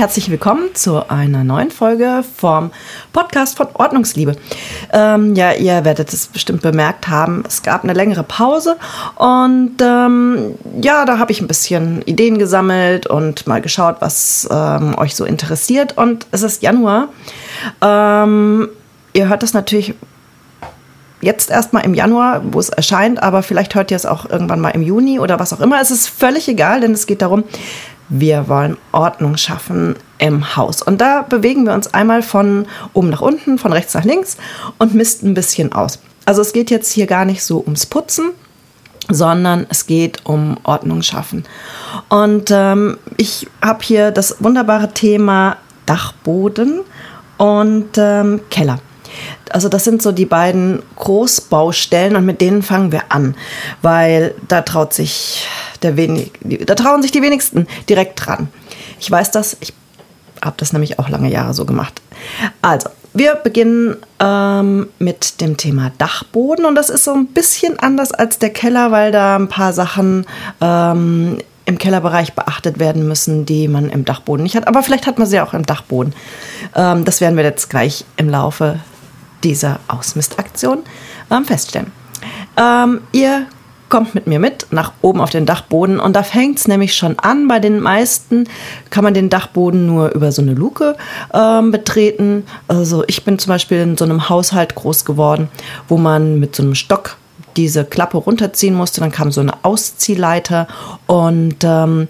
herzlich willkommen zu einer neuen Folge vom Podcast von Ordnungsliebe. Ähm, ja, ihr werdet es bestimmt bemerkt haben, es gab eine längere Pause und ähm, ja, da habe ich ein bisschen Ideen gesammelt und mal geschaut, was ähm, euch so interessiert. Und es ist Januar. Ähm, ihr hört das natürlich jetzt erstmal im Januar, wo es erscheint, aber vielleicht hört ihr es auch irgendwann mal im Juni oder was auch immer. Es ist völlig egal, denn es geht darum, wir wollen Ordnung schaffen im Haus. Und da bewegen wir uns einmal von oben nach unten, von rechts nach links und misten ein bisschen aus. Also es geht jetzt hier gar nicht so ums Putzen, sondern es geht um Ordnung schaffen. Und ähm, ich habe hier das wunderbare Thema Dachboden und ähm, Keller. Also das sind so die beiden Großbaustellen und mit denen fangen wir an, weil da traut sich der wenig, da trauen sich die wenigsten direkt dran. Ich weiß das, ich habe das nämlich auch lange Jahre so gemacht. Also, wir beginnen ähm, mit dem Thema Dachboden und das ist so ein bisschen anders als der Keller, weil da ein paar Sachen ähm, im Kellerbereich beachtet werden müssen, die man im Dachboden nicht hat. Aber vielleicht hat man sie auch im Dachboden. Ähm, das werden wir jetzt gleich im Laufe dieser Ausmistaktion ähm, feststellen. Ähm, ihr kommt mit mir mit nach oben auf den Dachboden und da fängt es nämlich schon an. Bei den meisten kann man den Dachboden nur über so eine Luke ähm, betreten. Also ich bin zum Beispiel in so einem Haushalt groß geworden, wo man mit so einem Stock diese Klappe runterziehen musste. Dann kam so eine Ausziehleiter und ähm,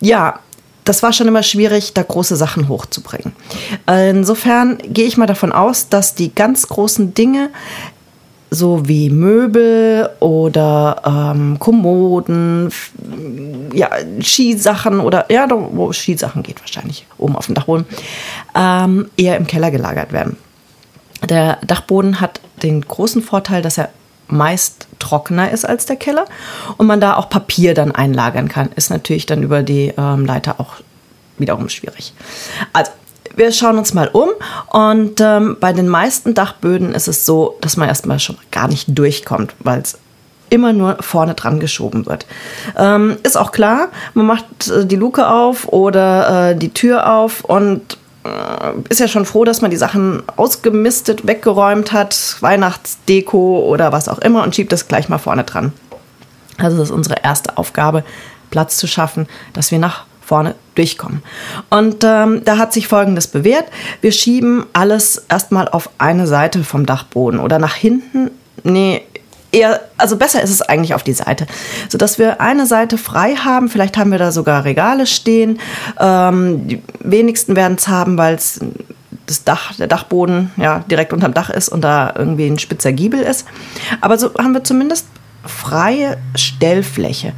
ja, das war schon immer schwierig, da große Sachen hochzubringen. Insofern gehe ich mal davon aus, dass die ganz großen Dinge so wie Möbel oder ähm, Kommoden, ja, Skisachen oder ja, wo Skisachen geht wahrscheinlich oben auf dem Dachboden, ähm, eher im Keller gelagert werden. Der Dachboden hat den großen Vorteil, dass er meist trockener ist als der Keller und man da auch Papier dann einlagern kann. Ist natürlich dann über die ähm, Leiter auch wiederum schwierig. Also, wir schauen uns mal um und ähm, bei den meisten Dachböden ist es so, dass man erstmal schon gar nicht durchkommt, weil es immer nur vorne dran geschoben wird. Ähm, ist auch klar, man macht äh, die Luke auf oder äh, die Tür auf und äh, ist ja schon froh, dass man die Sachen ausgemistet, weggeräumt hat, Weihnachtsdeko oder was auch immer und schiebt das gleich mal vorne dran. Also das ist unsere erste Aufgabe, Platz zu schaffen, dass wir nach vorne durchkommen. Und ähm, da hat sich Folgendes bewährt. Wir schieben alles erstmal auf eine Seite vom Dachboden oder nach hinten. Nee, eher, also besser ist es eigentlich auf die Seite, sodass wir eine Seite frei haben. Vielleicht haben wir da sogar Regale stehen. Ähm, die wenigsten werden es haben, weil es das Dach, der Dachboden ja direkt unterm Dach ist und da irgendwie ein spitzer Giebel ist. Aber so haben wir zumindest freie Stellfläche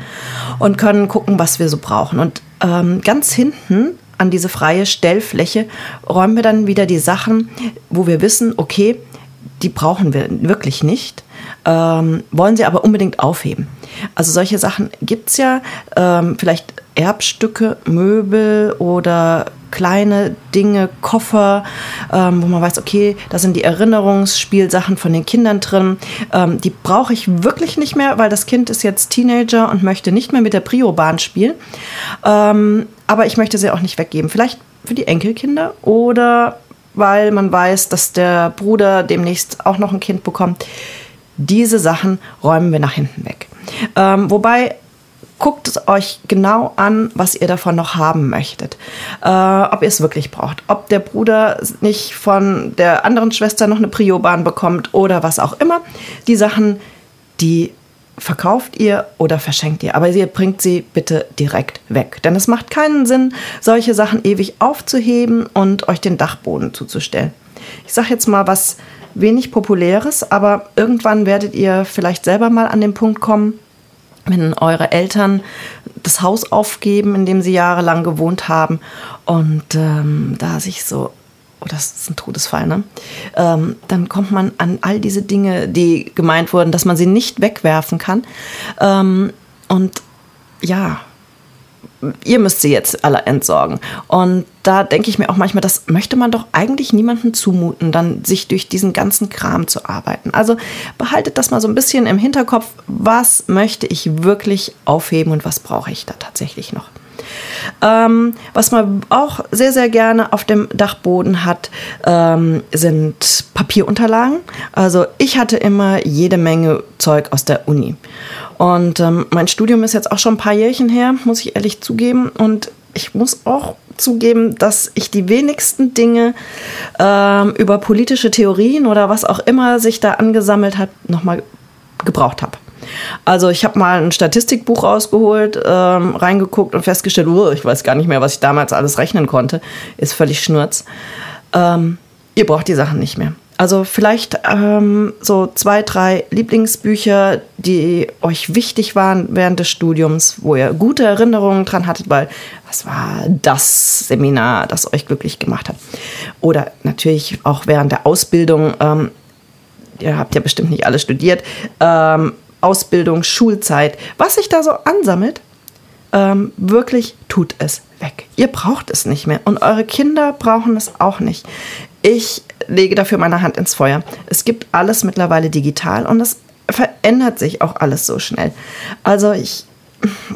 und können gucken, was wir so brauchen. Und ähm, ganz hinten an diese freie Stellfläche räumen wir dann wieder die Sachen, wo wir wissen, okay, die brauchen wir wirklich nicht ähm, wollen sie aber unbedingt aufheben. Also solche Sachen gibt es ja, ähm, vielleicht Erbstücke, Möbel oder kleine Dinge, Koffer, ähm, wo man weiß, okay, da sind die Erinnerungsspielsachen von den Kindern drin. Ähm, die brauche ich wirklich nicht mehr, weil das Kind ist jetzt Teenager und möchte nicht mehr mit der Prio-Bahn spielen. Ähm, aber ich möchte sie auch nicht weggeben. Vielleicht für die Enkelkinder oder weil man weiß, dass der Bruder demnächst auch noch ein Kind bekommt. Diese Sachen räumen wir nach hinten weg. Ähm, wobei guckt es euch genau an, was ihr davon noch haben möchtet. Äh, ob ihr es wirklich braucht. Ob der Bruder nicht von der anderen Schwester noch eine Prio-Bahn bekommt oder was auch immer. Die Sachen, die verkauft ihr oder verschenkt ihr. Aber ihr bringt sie bitte direkt weg. Denn es macht keinen Sinn, solche Sachen ewig aufzuheben und euch den Dachboden zuzustellen. Ich sage jetzt mal was wenig populäres, aber irgendwann werdet ihr vielleicht selber mal an den Punkt kommen, wenn eure Eltern das Haus aufgeben, in dem sie jahrelang gewohnt haben und ähm, da sich so oh, das ist ein Todesfall, ne? Ähm, dann kommt man an all diese Dinge, die gemeint wurden, dass man sie nicht wegwerfen kann. Ähm, und ja, ihr müsst sie jetzt alle entsorgen. Und da denke ich mir auch manchmal, das möchte man doch eigentlich niemandem zumuten, dann sich durch diesen ganzen Kram zu arbeiten. Also behaltet das mal so ein bisschen im Hinterkopf, was möchte ich wirklich aufheben und was brauche ich da tatsächlich noch. Ähm, was man auch sehr, sehr gerne auf dem Dachboden hat, ähm, sind Papierunterlagen. Also ich hatte immer jede Menge Zeug aus der Uni. Und ähm, mein Studium ist jetzt auch schon ein paar Jährchen her, muss ich ehrlich zugeben. Und ich muss auch zugeben, dass ich die wenigsten Dinge ähm, über politische Theorien oder was auch immer sich da angesammelt hat, nochmal gebraucht habe. Also ich habe mal ein Statistikbuch rausgeholt, ähm, reingeguckt und festgestellt, oh, ich weiß gar nicht mehr, was ich damals alles rechnen konnte. Ist völlig schnurz. Ähm, ihr braucht die Sachen nicht mehr. Also vielleicht ähm, so zwei, drei Lieblingsbücher, die euch wichtig waren während des Studiums, wo ihr gute Erinnerungen dran hattet, weil was war das Seminar, das euch glücklich gemacht hat. Oder natürlich auch während der Ausbildung, ähm, ihr habt ja bestimmt nicht alle studiert, ähm, Ausbildung, Schulzeit, was sich da so ansammelt, ähm, wirklich tut es weg. Ihr braucht es nicht mehr und eure Kinder brauchen es auch nicht. Ich lege dafür meine Hand ins Feuer. Es gibt alles mittlerweile digital und es verändert sich auch alles so schnell. Also ich,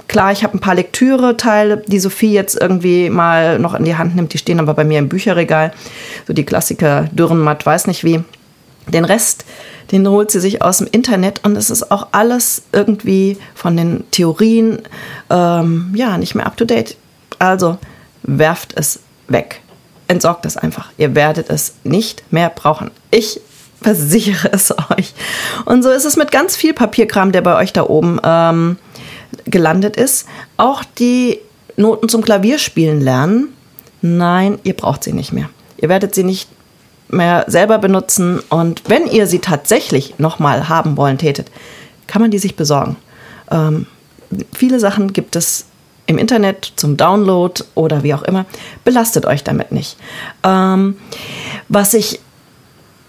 klar, ich habe ein paar Lektüre-Teile, die Sophie jetzt irgendwie mal noch in die Hand nimmt. Die stehen aber bei mir im Bücherregal. So die Klassiker Dürrenmatt, weiß nicht wie. Den Rest, den holt sie sich aus dem Internet und es ist auch alles irgendwie von den Theorien ähm, ja nicht mehr up to date. Also werft es weg entsorgt es einfach. Ihr werdet es nicht mehr brauchen. Ich versichere es euch. Und so ist es mit ganz viel Papierkram, der bei euch da oben ähm, gelandet ist. Auch die Noten zum Klavierspielen lernen. Nein, ihr braucht sie nicht mehr. Ihr werdet sie nicht mehr selber benutzen. Und wenn ihr sie tatsächlich nochmal haben wollen tätet, kann man die sich besorgen. Ähm, viele Sachen gibt es im Internet zum Download oder wie auch immer. Belastet euch damit nicht. Ähm, was ich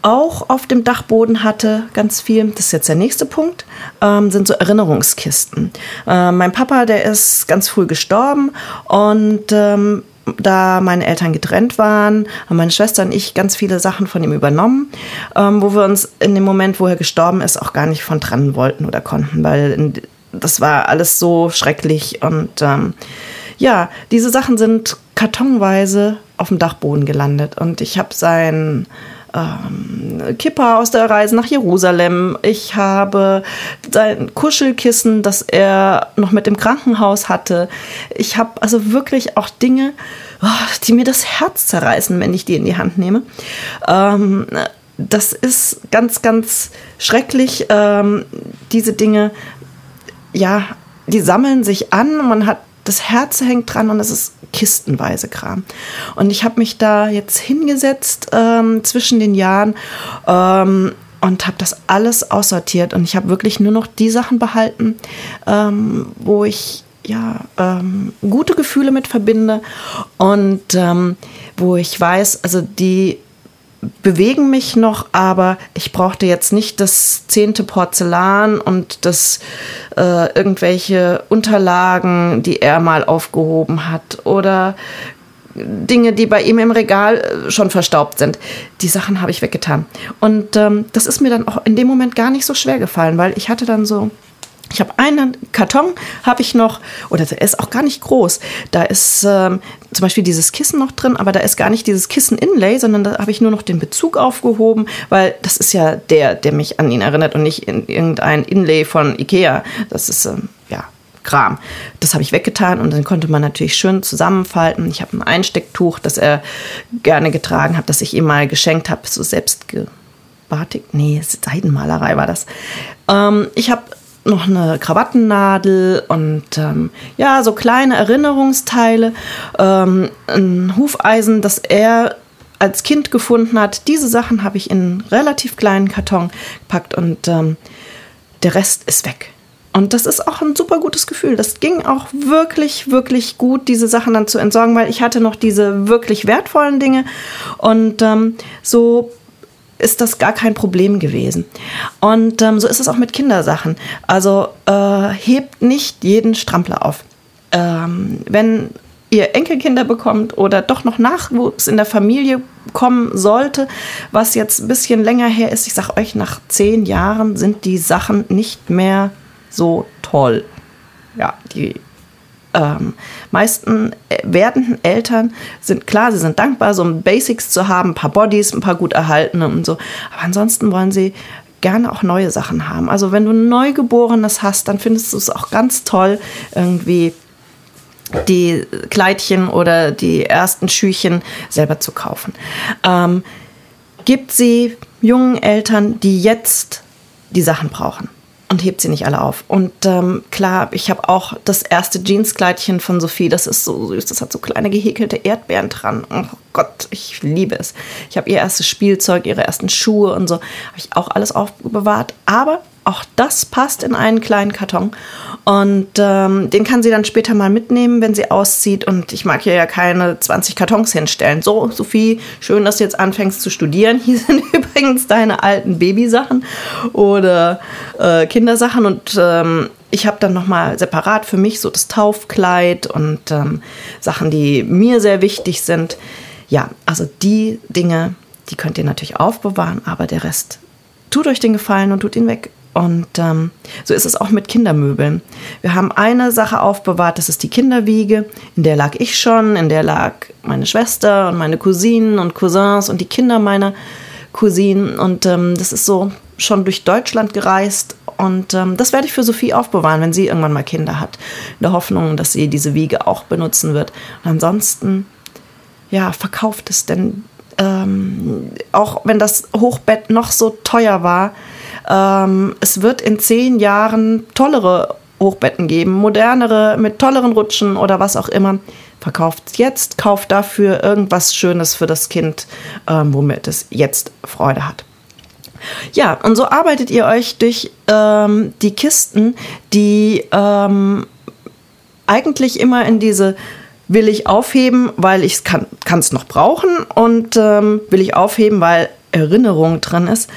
auch auf dem Dachboden hatte, ganz viel, das ist jetzt der nächste Punkt, ähm, sind so Erinnerungskisten. Äh, mein Papa, der ist ganz früh gestorben und ähm, da meine Eltern getrennt waren, haben meine Schwester und ich ganz viele Sachen von ihm übernommen, ähm, wo wir uns in dem Moment, wo er gestorben ist, auch gar nicht von trennen wollten oder konnten, weil das war alles so schrecklich. Und ähm, ja, diese Sachen sind kartonweise auf dem Dachboden gelandet. Und ich habe sein ähm, Kipper aus der Reise nach Jerusalem. Ich habe sein Kuschelkissen, das er noch mit dem Krankenhaus hatte. Ich habe also wirklich auch Dinge, oh, die mir das Herz zerreißen, wenn ich die in die Hand nehme. Ähm, das ist ganz, ganz schrecklich, ähm, diese Dinge ja, die sammeln sich an, man hat das Herz hängt dran und es ist kistenweise Kram. Und ich habe mich da jetzt hingesetzt ähm, zwischen den Jahren ähm, und habe das alles aussortiert und ich habe wirklich nur noch die Sachen behalten, ähm, wo ich ja ähm, gute Gefühle mit verbinde und ähm, wo ich weiß, also die bewegen mich noch, aber ich brauchte jetzt nicht das zehnte Porzellan und das äh, irgendwelche Unterlagen, die er mal aufgehoben hat oder Dinge, die bei ihm im Regal äh, schon verstaubt sind. Die Sachen habe ich weggetan. Und ähm, das ist mir dann auch in dem Moment gar nicht so schwer gefallen, weil ich hatte dann so ich habe einen Karton, habe ich noch, oder der ist auch gar nicht groß. Da ist ähm, zum Beispiel dieses Kissen noch drin, aber da ist gar nicht dieses Kissen-Inlay, sondern da habe ich nur noch den Bezug aufgehoben, weil das ist ja der, der mich an ihn erinnert und nicht in irgendein Inlay von Ikea. Das ist, ähm, ja, Kram. Das habe ich weggetan und dann konnte man natürlich schön zusammenfalten. Ich habe ein Einstecktuch, das er gerne getragen hat, das ich ihm mal geschenkt habe, so selbst Batik, nee, Seidenmalerei war das. Ähm, ich habe noch eine Krawattennadel und ähm, ja, so kleine Erinnerungsteile, ähm, ein Hufeisen, das er als Kind gefunden hat. Diese Sachen habe ich in einen relativ kleinen Karton gepackt und ähm, der Rest ist weg. Und das ist auch ein super gutes Gefühl. Das ging auch wirklich, wirklich gut, diese Sachen dann zu entsorgen, weil ich hatte noch diese wirklich wertvollen Dinge. Und ähm, so ist das gar kein Problem gewesen. Und ähm, so ist es auch mit Kindersachen. Also äh, hebt nicht jeden Strampler auf. Ähm, wenn ihr Enkelkinder bekommt oder doch noch Nachwuchs in der Familie kommen sollte, was jetzt ein bisschen länger her ist, ich sage euch, nach zehn Jahren sind die Sachen nicht mehr so toll. Ja, die ähm, meisten äh, werdenden Eltern sind klar, sie sind dankbar, so Basics zu haben, ein paar Bodies, ein paar gut erhaltene und so. Aber ansonsten wollen sie gerne auch neue Sachen haben. Also wenn du ein Neugeborenes hast, dann findest du es auch ganz toll, irgendwie die Kleidchen oder die ersten Schüchen selber zu kaufen. Ähm, gibt sie jungen Eltern, die jetzt die Sachen brauchen und hebt sie nicht alle auf. Und ähm, klar, ich habe auch das erste Jeanskleidchen von Sophie. Das ist so süß. Das hat so kleine gehäkelte Erdbeeren dran. Oh Gott, ich liebe es. Ich habe ihr erstes Spielzeug, ihre ersten Schuhe und so. Habe ich auch alles aufbewahrt. Aber auch das passt in einen kleinen Karton. Und ähm, den kann sie dann später mal mitnehmen, wenn sie auszieht. Und ich mag hier ja keine 20 Kartons hinstellen. So, Sophie, schön, dass du jetzt anfängst zu studieren. Hier sind übrigens deine alten Babysachen oder äh, Kindersachen. Und ähm, ich habe dann nochmal separat für mich so das Taufkleid und ähm, Sachen, die mir sehr wichtig sind. Ja, also die Dinge, die könnt ihr natürlich aufbewahren, aber der Rest tut euch den Gefallen und tut ihn weg. Und ähm, so ist es auch mit Kindermöbeln. Wir haben eine Sache aufbewahrt, das ist die Kinderwiege. In der lag ich schon, in der lag meine Schwester und meine Cousinen und Cousins und die Kinder meiner Cousinen. Und ähm, das ist so schon durch Deutschland gereist. Und ähm, das werde ich für Sophie aufbewahren, wenn sie irgendwann mal Kinder hat. In der Hoffnung, dass sie diese Wiege auch benutzen wird. Und ansonsten, ja, verkauft es denn. Ähm, auch wenn das Hochbett noch so teuer war, ähm, es wird in zehn Jahren tollere Hochbetten geben, modernere mit tolleren Rutschen oder was auch immer. Verkauft jetzt, kauft dafür irgendwas Schönes für das Kind, ähm, womit es jetzt Freude hat. Ja, und so arbeitet ihr euch durch ähm, die Kisten, die ähm, eigentlich immer in diese will ich aufheben, weil ich es kann es noch brauchen und ähm, will ich aufheben, weil Erinnerung drin ist,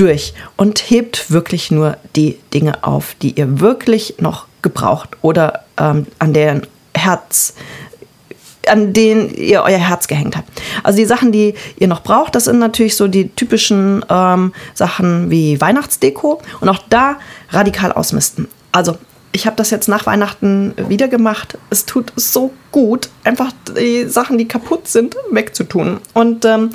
durch und hebt wirklich nur die Dinge auf, die ihr wirklich noch gebraucht oder ähm, an deren Herz an denen ihr euer Herz gehängt habt. Also die Sachen, die ihr noch braucht, das sind natürlich so die typischen ähm, Sachen wie Weihnachtsdeko und auch da radikal ausmisten. Also ich habe das jetzt nach Weihnachten wieder gemacht. Es tut so gut, einfach die Sachen, die kaputt sind, wegzutun. Und ähm,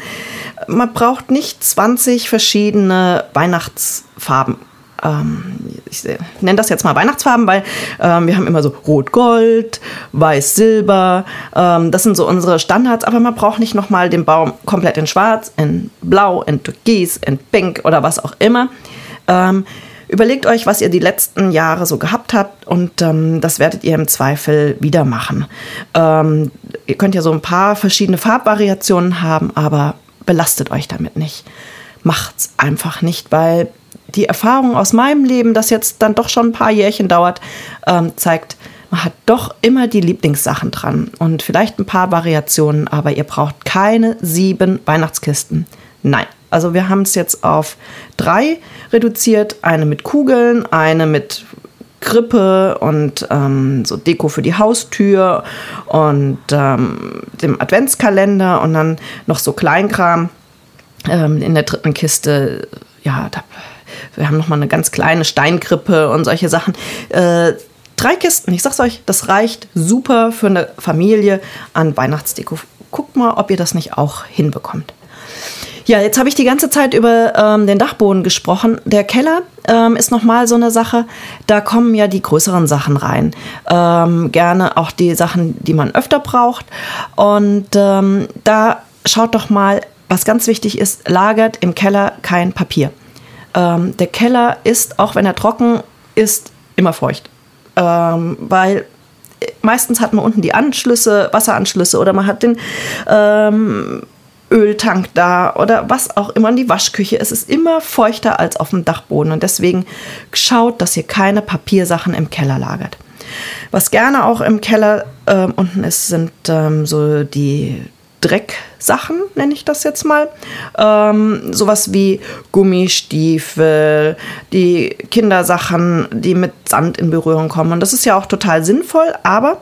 man braucht nicht 20 verschiedene Weihnachtsfarben. Ähm, ich nenne das jetzt mal Weihnachtsfarben, weil ähm, wir haben immer so Rot-Gold, Weiß-Silber. Ähm, das sind so unsere Standards, aber man braucht nicht nochmal den Baum komplett in Schwarz, in Blau, in Türkis, in Pink oder was auch immer. Ähm, Überlegt euch, was ihr die letzten Jahre so gehabt habt und ähm, das werdet ihr im Zweifel wieder machen. Ähm, ihr könnt ja so ein paar verschiedene Farbvariationen haben, aber belastet euch damit nicht. Macht's einfach nicht, weil die Erfahrung aus meinem Leben, das jetzt dann doch schon ein paar Jährchen dauert, ähm, zeigt, man hat doch immer die Lieblingssachen dran und vielleicht ein paar Variationen, aber ihr braucht keine sieben Weihnachtskisten. Nein, also wir haben es jetzt auf drei reduziert. Eine mit Kugeln, eine mit Krippe und ähm, so Deko für die Haustür und ähm, dem Adventskalender und dann noch so Kleinkram ähm, in der dritten Kiste. Ja, da, wir haben noch mal eine ganz kleine Steinkrippe und solche Sachen. Äh, drei Kisten, ich sag's euch, das reicht super für eine Familie an Weihnachtsdeko. Guckt mal, ob ihr das nicht auch hinbekommt. Ja, jetzt habe ich die ganze Zeit über ähm, den Dachboden gesprochen. Der Keller ähm, ist nochmal so eine Sache. Da kommen ja die größeren Sachen rein. Ähm, gerne auch die Sachen, die man öfter braucht. Und ähm, da schaut doch mal, was ganz wichtig ist, lagert im Keller kein Papier. Ähm, der Keller ist, auch wenn er trocken ist, immer feucht. Ähm, weil meistens hat man unten die Anschlüsse, Wasseranschlüsse oder man hat den ähm, Öltank da oder was auch immer in die Waschküche. Es ist immer feuchter als auf dem Dachboden und deswegen schaut, dass ihr keine Papiersachen im Keller lagert. Was gerne auch im Keller äh, unten ist, sind ähm, so die Drecksachen, nenne ich das jetzt mal. Ähm, sowas wie Gummistiefel, die Kindersachen, die mit Sand in Berührung kommen. Und das ist ja auch total sinnvoll, aber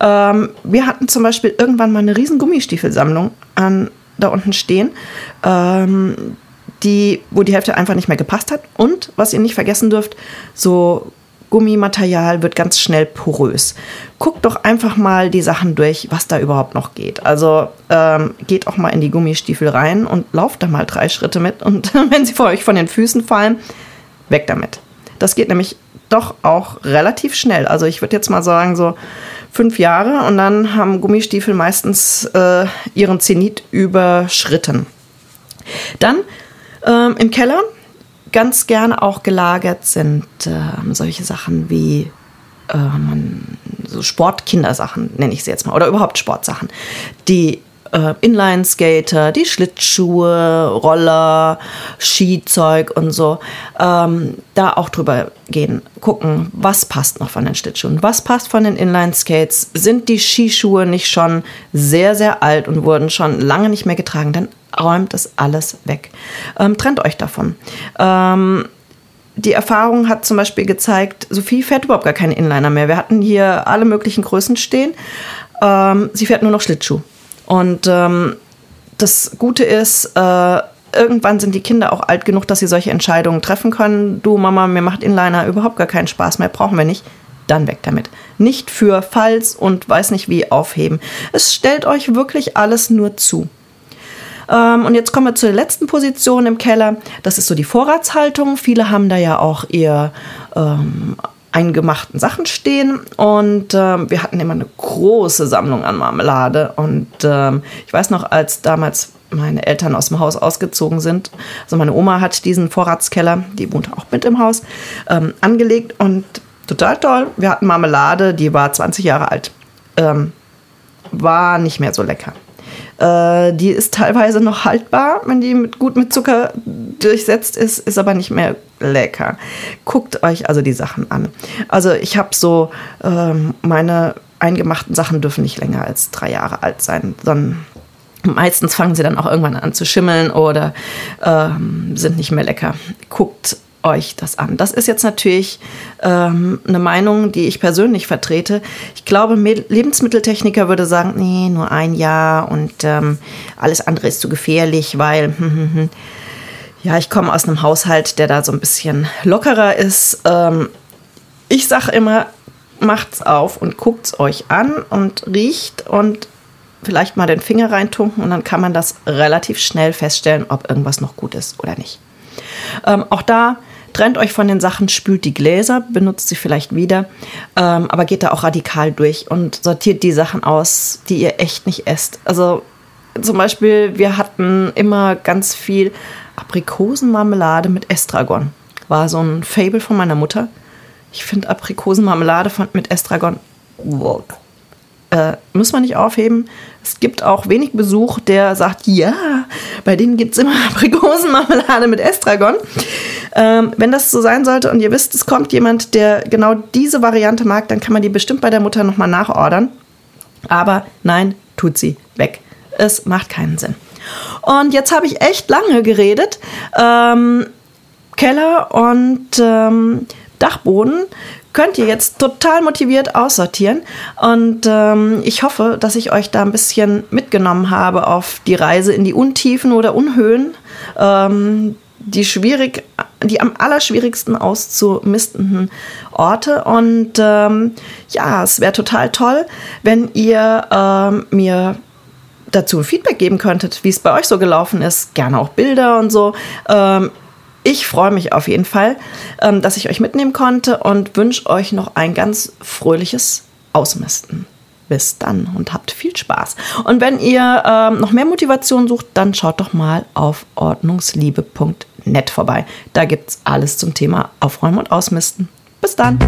ähm, wir hatten zum Beispiel irgendwann mal eine riesen Gummistiefelsammlung an da unten stehen, ähm, die, wo die Hälfte einfach nicht mehr gepasst hat. Und was ihr nicht vergessen dürft, so Gummimaterial wird ganz schnell porös. Guckt doch einfach mal die Sachen durch, was da überhaupt noch geht. Also ähm, geht auch mal in die Gummistiefel rein und lauft da mal drei Schritte mit. Und wenn sie vor euch von den Füßen fallen, weg damit. Das geht nämlich doch auch relativ schnell. Also ich würde jetzt mal sagen, so fünf Jahre und dann haben Gummistiefel meistens äh, ihren Zenit überschritten. Dann ähm, im Keller ganz gerne auch gelagert sind äh, solche Sachen wie ähm, so Sportkindersachen, nenne ich sie jetzt mal, oder überhaupt Sportsachen, die äh, Inline-Skater, die Schlittschuhe, Roller, Skizeug und so, ähm, da auch drüber gehen, gucken, was passt noch von den Schlittschuhen, was passt von den Inline-Skates, sind die Skischuhe nicht schon sehr, sehr alt und wurden schon lange nicht mehr getragen, dann räumt es alles weg. Ähm, trennt euch davon. Ähm, die Erfahrung hat zum Beispiel gezeigt, Sophie fährt überhaupt gar keine Inliner mehr. Wir hatten hier alle möglichen Größen stehen. Ähm, sie fährt nur noch Schlittschuh. Und ähm, das Gute ist, äh, irgendwann sind die Kinder auch alt genug, dass sie solche Entscheidungen treffen können. Du, Mama, mir macht Inliner überhaupt gar keinen Spaß mehr, brauchen wir nicht. Dann weg damit. Nicht für Falls und weiß nicht wie aufheben. Es stellt euch wirklich alles nur zu. Ähm, und jetzt kommen wir zur letzten Position im Keller. Das ist so die Vorratshaltung. Viele haben da ja auch ihr ähm, eingemachten Sachen stehen. Und ähm, wir hatten immer eine große Sammlung an Marmelade. Und ähm, ich weiß noch, als damals meine Eltern aus dem Haus ausgezogen sind, also meine Oma hat diesen Vorratskeller, die wohnte auch mit im Haus, ähm, angelegt und total toll. Wir hatten Marmelade, die war 20 Jahre alt. Ähm, war nicht mehr so lecker. Äh, die ist teilweise noch haltbar, wenn die mit, gut mit Zucker durchsetzt ist, ist aber nicht mehr lecker. Guckt euch also die Sachen an. Also ich habe so, ähm, meine eingemachten Sachen dürfen nicht länger als drei Jahre alt sein, sondern meistens fangen sie dann auch irgendwann an zu schimmeln oder ähm, sind nicht mehr lecker. Guckt euch das an. Das ist jetzt natürlich ähm, eine Meinung, die ich persönlich vertrete. Ich glaube, Lebensmitteltechniker würde sagen, nee, nur ein Jahr und ähm, alles andere ist zu gefährlich, weil hm, hm, hm. ja, ich komme aus einem Haushalt, der da so ein bisschen lockerer ist. Ähm, ich sage immer, macht's auf und guckt's euch an und riecht und vielleicht mal den Finger reintunken und dann kann man das relativ schnell feststellen, ob irgendwas noch gut ist oder nicht. Ähm, auch da Trennt euch von den Sachen, spült die Gläser, benutzt sie vielleicht wieder, ähm, aber geht da auch radikal durch und sortiert die Sachen aus, die ihr echt nicht esst. Also zum Beispiel, wir hatten immer ganz viel Aprikosenmarmelade mit Estragon. War so ein Fable von meiner Mutter. Ich finde Aprikosenmarmelade mit Estragon, äh, muss man nicht aufheben. Es gibt auch wenig Besuch, der sagt, ja, bei denen gibt es immer Aprikosenmarmelade mit Estragon. Ähm, wenn das so sein sollte und ihr wisst, es kommt jemand, der genau diese Variante mag, dann kann man die bestimmt bei der Mutter nochmal nachordern. Aber nein, tut sie weg. Es macht keinen Sinn. Und jetzt habe ich echt lange geredet. Ähm, Keller und ähm, Dachboden könnt ihr jetzt total motiviert aussortieren. Und ähm, ich hoffe, dass ich euch da ein bisschen mitgenommen habe auf die Reise in die Untiefen oder Unhöhen, ähm, die schwierig, die am allerschwierigsten auszumistenden Orte. Und ähm, ja, es wäre total toll, wenn ihr ähm, mir dazu Feedback geben könntet, wie es bei euch so gelaufen ist. Gerne auch Bilder und so. Ähm, ich freue mich auf jeden Fall, ähm, dass ich euch mitnehmen konnte und wünsche euch noch ein ganz fröhliches Ausmisten. Bis dann und habt viel Spaß. Und wenn ihr ähm, noch mehr Motivation sucht, dann schaut doch mal auf ordnungsliebe.net vorbei. Da gibt es alles zum Thema Aufräumen und Ausmisten. Bis dann.